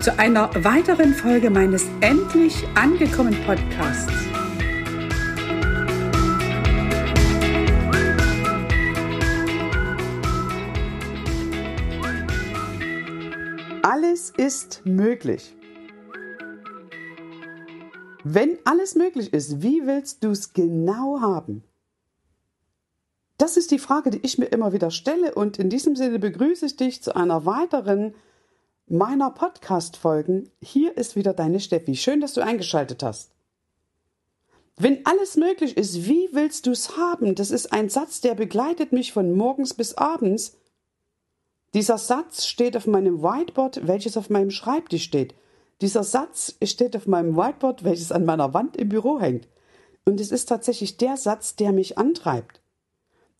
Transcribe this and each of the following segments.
zu einer weiteren Folge meines Endlich angekommen Podcasts. Alles ist möglich. Wenn alles möglich ist, wie willst du es genau haben? Das ist die Frage, die ich mir immer wieder stelle und in diesem Sinne begrüße ich dich zu einer weiteren meiner Podcast-Folgen. Hier ist wieder deine Steffi. Schön, dass du eingeschaltet hast. Wenn alles möglich ist, wie willst du es haben? Das ist ein Satz, der begleitet mich von morgens bis abends. Dieser Satz steht auf meinem Whiteboard, welches auf meinem Schreibtisch steht. Dieser Satz steht auf meinem Whiteboard, welches an meiner Wand im Büro hängt. Und es ist tatsächlich der Satz, der mich antreibt.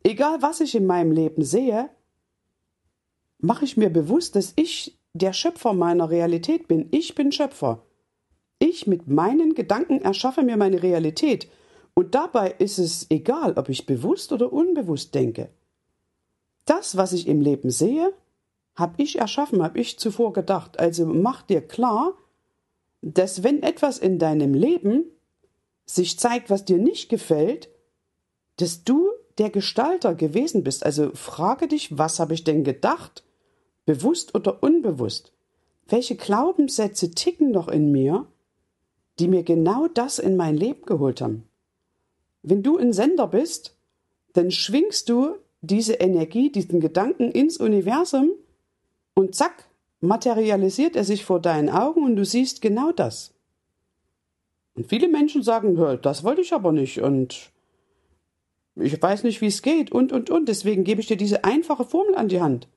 Egal was ich in meinem Leben sehe, mache ich mir bewusst, dass ich der Schöpfer meiner Realität bin. Ich bin Schöpfer. Ich mit meinen Gedanken erschaffe mir meine Realität. Und dabei ist es egal, ob ich bewusst oder unbewusst denke. Das, was ich im Leben sehe, habe ich erschaffen, habe ich zuvor gedacht. Also mach dir klar, dass wenn etwas in deinem Leben sich zeigt, was dir nicht gefällt, dass du der Gestalter gewesen bist. Also frage dich, was habe ich denn gedacht bewusst oder unbewusst, welche Glaubenssätze ticken noch in mir, die mir genau das in mein Leben geholt haben. Wenn du ein Sender bist, dann schwingst du diese Energie, diesen Gedanken ins Universum und zack, materialisiert er sich vor deinen Augen und du siehst genau das. Und viele Menschen sagen, das wollte ich aber nicht und ich weiß nicht, wie es geht und und und. Deswegen gebe ich dir diese einfache Formel an die Hand.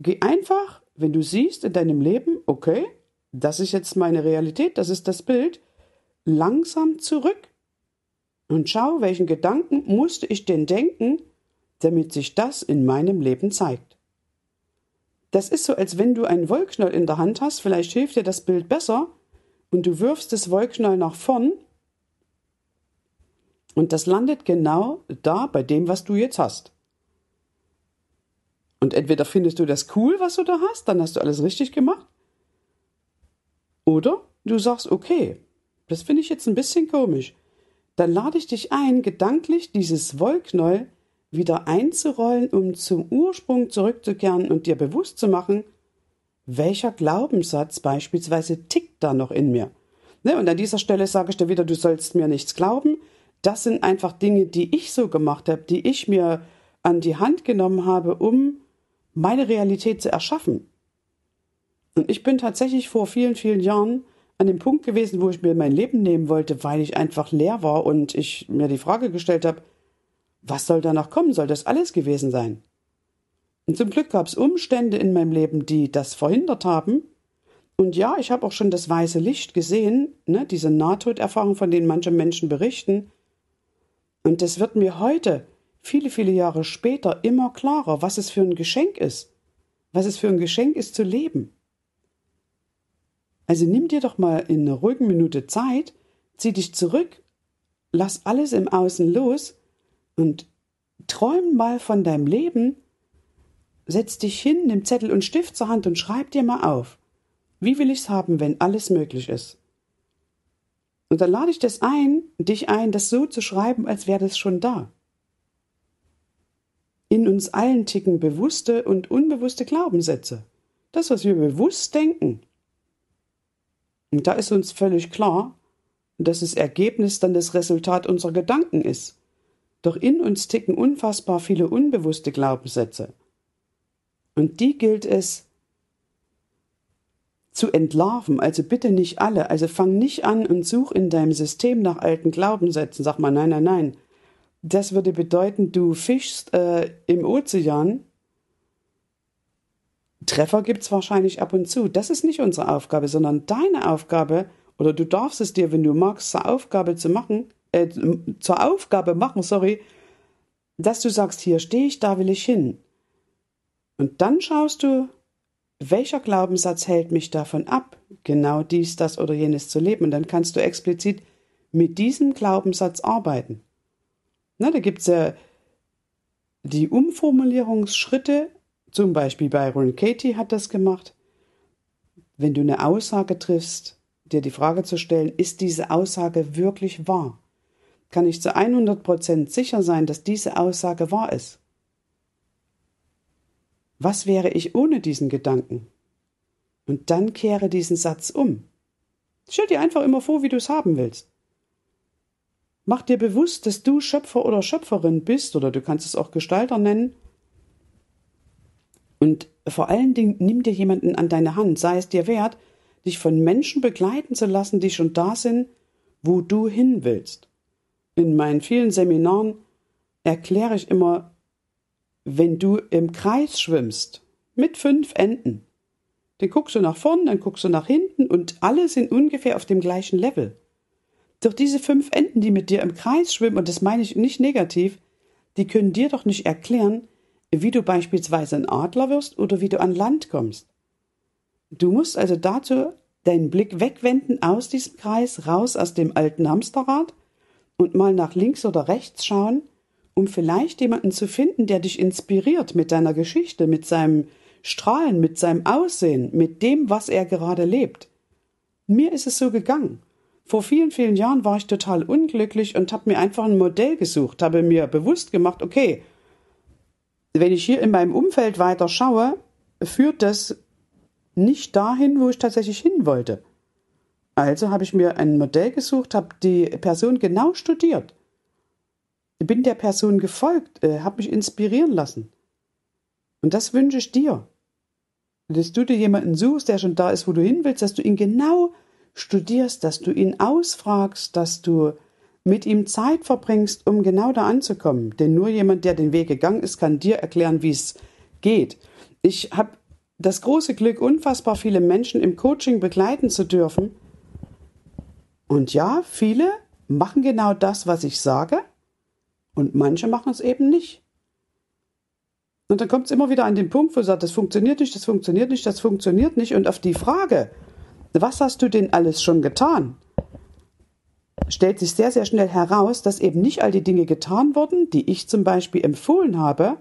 Geh einfach, wenn du siehst in deinem Leben, okay, das ist jetzt meine Realität, das ist das Bild, langsam zurück und schau, welchen Gedanken musste ich denn denken, damit sich das in meinem Leben zeigt. Das ist so, als wenn du einen Wollknäuel in der Hand hast, vielleicht hilft dir das Bild besser, und du wirfst das Wollknäuel nach vorn, und das landet genau da bei dem, was du jetzt hast. Und entweder findest du das cool, was du da hast, dann hast du alles richtig gemacht. Oder du sagst, okay, das finde ich jetzt ein bisschen komisch. Dann lade ich dich ein, gedanklich dieses Wollknäuel wieder einzurollen, um zum Ursprung zurückzukehren und dir bewusst zu machen, welcher Glaubenssatz beispielsweise tickt da noch in mir. Ne? Und an dieser Stelle sage ich dir wieder, du sollst mir nichts glauben. Das sind einfach Dinge, die ich so gemacht habe, die ich mir an die Hand genommen habe, um meine Realität zu erschaffen. Und ich bin tatsächlich vor vielen, vielen Jahren an dem Punkt gewesen, wo ich mir mein Leben nehmen wollte, weil ich einfach leer war und ich mir die Frage gestellt habe, was soll danach kommen? Soll das alles gewesen sein? Und zum Glück gab es Umstände in meinem Leben, die das verhindert haben. Und ja, ich habe auch schon das weiße Licht gesehen, ne, diese Nahtoderfahrung, von denen manche Menschen berichten. Und das wird mir heute viele, viele Jahre später immer klarer, was es für ein Geschenk ist. Was es für ein Geschenk ist zu leben. Also nimm dir doch mal in einer ruhigen Minute Zeit, zieh dich zurück, lass alles im Außen los und träum mal von deinem Leben, setz dich hin, nimm Zettel und Stift zur Hand und schreib dir mal auf. Wie will ich's haben, wenn alles möglich ist? Und dann lade ich das ein, dich ein, das so zu schreiben, als wäre das schon da. In uns allen ticken bewusste und unbewusste Glaubenssätze. Das, was wir bewusst denken. Und da ist uns völlig klar, dass das Ergebnis dann das Resultat unserer Gedanken ist. Doch in uns ticken unfassbar viele unbewusste Glaubenssätze. Und die gilt es zu entlarven, also bitte nicht alle. Also fang nicht an und such in deinem System nach alten Glaubenssätzen. Sag mal, nein, nein, nein. Das würde bedeuten, du fischst äh, im Ozean. Treffer gibt's wahrscheinlich ab und zu. Das ist nicht unsere Aufgabe, sondern deine Aufgabe oder du darfst es dir, wenn du magst, zur Aufgabe zu machen, äh, zur Aufgabe machen, sorry, dass du sagst, hier stehe ich, da will ich hin. Und dann schaust du, welcher Glaubenssatz hält mich davon ab, genau dies, das oder jenes zu leben. Und dann kannst du explizit mit diesem Glaubenssatz arbeiten. Na, da gibt's ja die Umformulierungsschritte, zum Beispiel Byron Katie hat das gemacht. Wenn du eine Aussage triffst, dir die Frage zu stellen, ist diese Aussage wirklich wahr? Kann ich zu 100% sicher sein, dass diese Aussage wahr ist? Was wäre ich ohne diesen Gedanken? Und dann kehre diesen Satz um. Stell dir einfach immer vor, wie du es haben willst. Mach dir bewusst, dass du Schöpfer oder Schöpferin bist, oder du kannst es auch Gestalter nennen. Und vor allen Dingen nimm dir jemanden an deine Hand, sei es dir wert, dich von Menschen begleiten zu lassen, die schon da sind, wo du hin willst. In meinen vielen Seminaren erkläre ich immer, wenn du im Kreis schwimmst mit fünf Enden, dann guckst du nach vorn, dann guckst du nach hinten und alle sind ungefähr auf dem gleichen Level. Doch diese fünf Enten, die mit dir im Kreis schwimmen, und das meine ich nicht negativ, die können dir doch nicht erklären, wie du beispielsweise ein Adler wirst oder wie du an Land kommst. Du musst also dazu deinen Blick wegwenden aus diesem Kreis, raus aus dem alten Hamsterrad und mal nach links oder rechts schauen, um vielleicht jemanden zu finden, der dich inspiriert mit deiner Geschichte, mit seinem Strahlen, mit seinem Aussehen, mit dem, was er gerade lebt. Mir ist es so gegangen. Vor vielen, vielen Jahren war ich total unglücklich und habe mir einfach ein Modell gesucht, habe mir bewusst gemacht, okay, wenn ich hier in meinem Umfeld weiter schaue, führt das nicht dahin, wo ich tatsächlich hin wollte. Also habe ich mir ein Modell gesucht, habe die Person genau studiert, bin der Person gefolgt, äh, habe mich inspirieren lassen. Und das wünsche ich dir. Dass du dir jemanden suchst, der schon da ist, wo du hin willst, dass du ihn genau studierst, dass du ihn ausfragst, dass du mit ihm Zeit verbringst, um genau da anzukommen. Denn nur jemand, der den Weg gegangen ist, kann dir erklären, wie es geht. Ich habe das große Glück, unfassbar viele Menschen im Coaching begleiten zu dürfen. Und ja, viele machen genau das, was ich sage, und manche machen es eben nicht. Und dann kommt es immer wieder an den Punkt, wo sagt, das funktioniert nicht, das funktioniert nicht, das funktioniert nicht. Und auf die Frage, was hast du denn alles schon getan? stellt sich sehr, sehr schnell heraus, dass eben nicht all die Dinge getan wurden, die ich zum Beispiel empfohlen habe,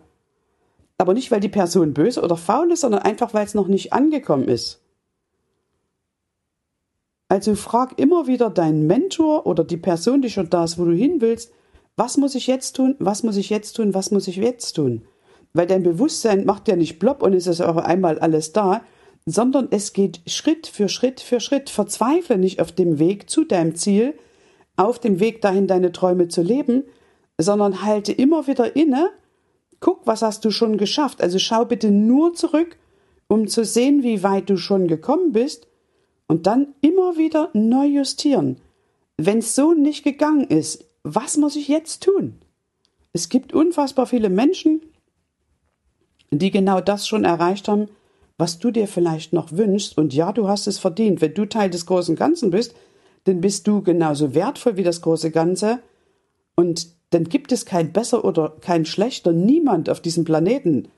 aber nicht, weil die Person böse oder faul ist, sondern einfach, weil es noch nicht angekommen ist. Also frag immer wieder deinen Mentor oder die Person, die schon da ist, wo du hin willst, was muss ich jetzt tun, was muss ich jetzt tun, was muss ich jetzt tun? Weil dein Bewusstsein macht ja nicht plopp und es ist auch einmal alles da, sondern es geht Schritt für Schritt für Schritt. Verzweifle nicht auf dem Weg zu deinem Ziel, auf dem Weg dahin, deine Träume zu leben, sondern halte immer wieder inne guck, was hast du schon geschafft. Also schau bitte nur zurück, um zu sehen, wie weit du schon gekommen bist und dann immer wieder neu justieren. Wenn es so nicht gegangen ist, was muss ich jetzt tun? Es gibt unfassbar viele Menschen, die genau das schon erreicht haben, was du dir vielleicht noch wünschst. Und ja, du hast es verdient. Wenn du Teil des großen Ganzen bist, dann bist du genauso wertvoll wie das große Ganze. Und dann gibt es kein besser oder kein schlechter, niemand auf diesem Planeten.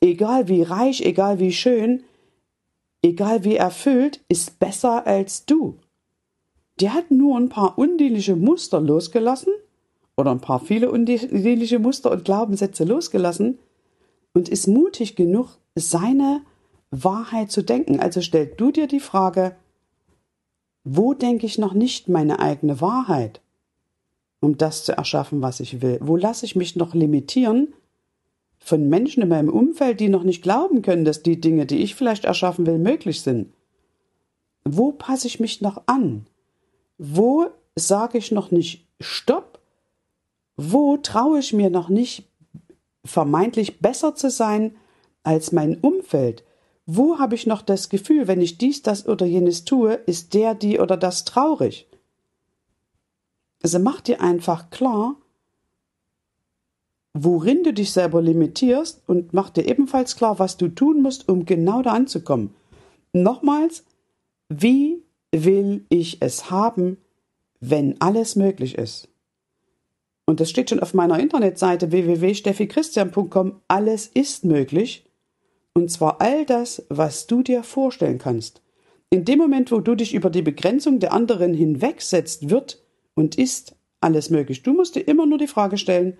Egal wie reich, egal wie schön, egal wie erfüllt, ist besser als du. Der hat nur ein paar undienliche Muster losgelassen oder ein paar viele undienliche Muster und Glaubenssätze losgelassen und ist mutig genug, seine Wahrheit zu denken. Also stell du dir die Frage, wo denke ich noch nicht meine eigene Wahrheit? um das zu erschaffen, was ich will? Wo lasse ich mich noch limitieren von Menschen in meinem Umfeld, die noch nicht glauben können, dass die Dinge, die ich vielleicht erschaffen will, möglich sind? Wo passe ich mich noch an? Wo sage ich noch nicht Stopp? Wo traue ich mir noch nicht vermeintlich besser zu sein als mein Umfeld? Wo habe ich noch das Gefühl, wenn ich dies, das oder jenes tue, ist der, die oder das traurig? Also mach dir einfach klar, worin du dich selber limitierst und mach dir ebenfalls klar, was du tun musst, um genau da anzukommen. Nochmals, wie will ich es haben, wenn alles möglich ist? Und das steht schon auf meiner Internetseite www.steffichristian.com. Alles ist möglich. Und zwar all das, was du dir vorstellen kannst. In dem Moment, wo du dich über die Begrenzung der anderen hinwegsetzt, wird und ist alles möglich. Du musst dir immer nur die Frage stellen,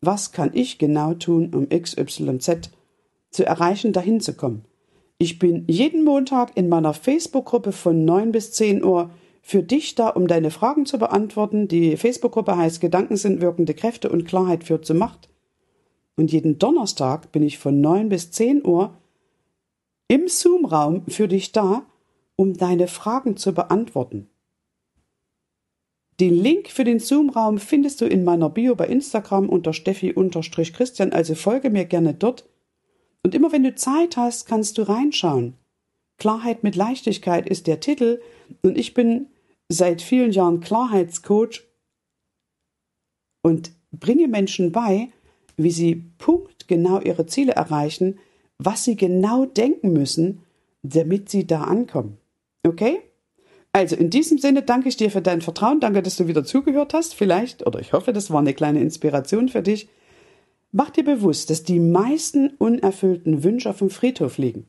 was kann ich genau tun, um XYZ zu erreichen, dahin zu kommen. Ich bin jeden Montag in meiner Facebook-Gruppe von 9 bis 10 Uhr für dich da, um deine Fragen zu beantworten. Die Facebook-Gruppe heißt Gedanken sind wirkende Kräfte und Klarheit führt zur Macht. Und jeden Donnerstag bin ich von 9 bis 10 Uhr im Zoom-Raum für dich da, um deine Fragen zu beantworten. Den Link für den Zoom-Raum findest du in meiner Bio bei Instagram unter Steffi-Christian, also folge mir gerne dort. Und immer wenn du Zeit hast, kannst du reinschauen. Klarheit mit Leichtigkeit ist der Titel und ich bin seit vielen Jahren Klarheitscoach und bringe Menschen bei, wie sie punktgenau ihre Ziele erreichen, was sie genau denken müssen, damit sie da ankommen. Okay? Also in diesem Sinne danke ich dir für dein Vertrauen, danke, dass du wieder zugehört hast, vielleicht, oder ich hoffe, das war eine kleine Inspiration für dich. Mach dir bewusst, dass die meisten unerfüllten Wünsche auf dem Friedhof liegen.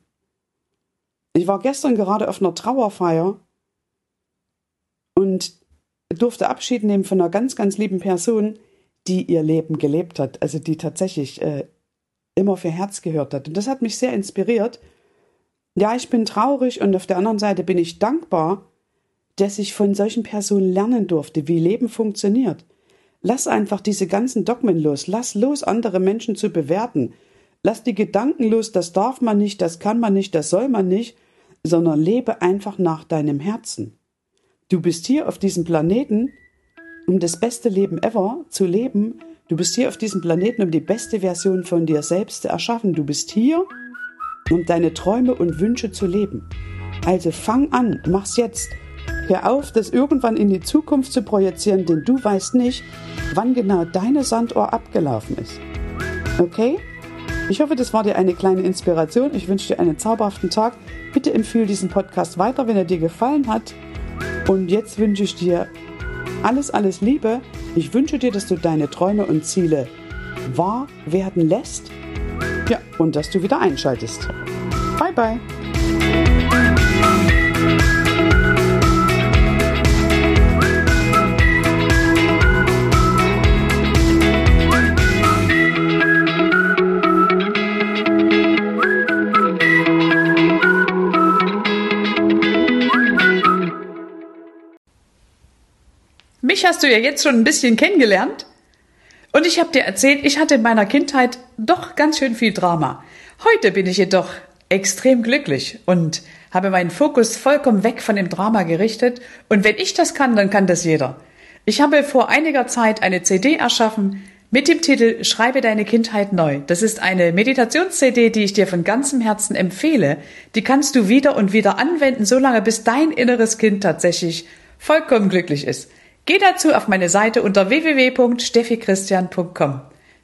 Ich war gestern gerade auf einer Trauerfeier und durfte Abschied nehmen von einer ganz, ganz lieben Person, die ihr Leben gelebt hat, also die tatsächlich äh, immer für Herz gehört hat. Und das hat mich sehr inspiriert. Ja, ich bin traurig und auf der anderen Seite bin ich dankbar, dass ich von solchen Personen lernen durfte, wie Leben funktioniert. Lass einfach diese ganzen Dogmen los. Lass los, andere Menschen zu bewerten. Lass die Gedanken los, das darf man nicht, das kann man nicht, das soll man nicht, sondern lebe einfach nach deinem Herzen. Du bist hier auf diesem Planeten, um das beste Leben ever zu leben. Du bist hier auf diesem Planeten, um die beste Version von dir selbst zu erschaffen. Du bist hier, um deine Träume und Wünsche zu leben. Also fang an, mach's jetzt. Hör auf, das irgendwann in die Zukunft zu projizieren, denn du weißt nicht, wann genau deine Sanduhr abgelaufen ist. Okay? Ich hoffe, das war dir eine kleine Inspiration. Ich wünsche dir einen zauberhaften Tag. Bitte empfehle diesen Podcast weiter, wenn er dir gefallen hat. Und jetzt wünsche ich dir alles, alles Liebe. Ich wünsche dir, dass du deine Träume und Ziele wahr werden lässt. Ja, und dass du wieder einschaltest. Bye, bye. Du ja jetzt schon ein bisschen kennengelernt. Und ich habe dir erzählt, ich hatte in meiner Kindheit doch ganz schön viel Drama. Heute bin ich jedoch extrem glücklich und habe meinen Fokus vollkommen weg von dem Drama gerichtet. Und wenn ich das kann, dann kann das jeder. Ich habe vor einiger Zeit eine CD erschaffen mit dem Titel Schreibe deine Kindheit neu. Das ist eine Meditations-CD, die ich dir von ganzem Herzen empfehle. Die kannst du wieder und wieder anwenden, solange bis dein inneres Kind tatsächlich vollkommen glücklich ist. Geh dazu auf meine Seite unter www.steffichristian.com.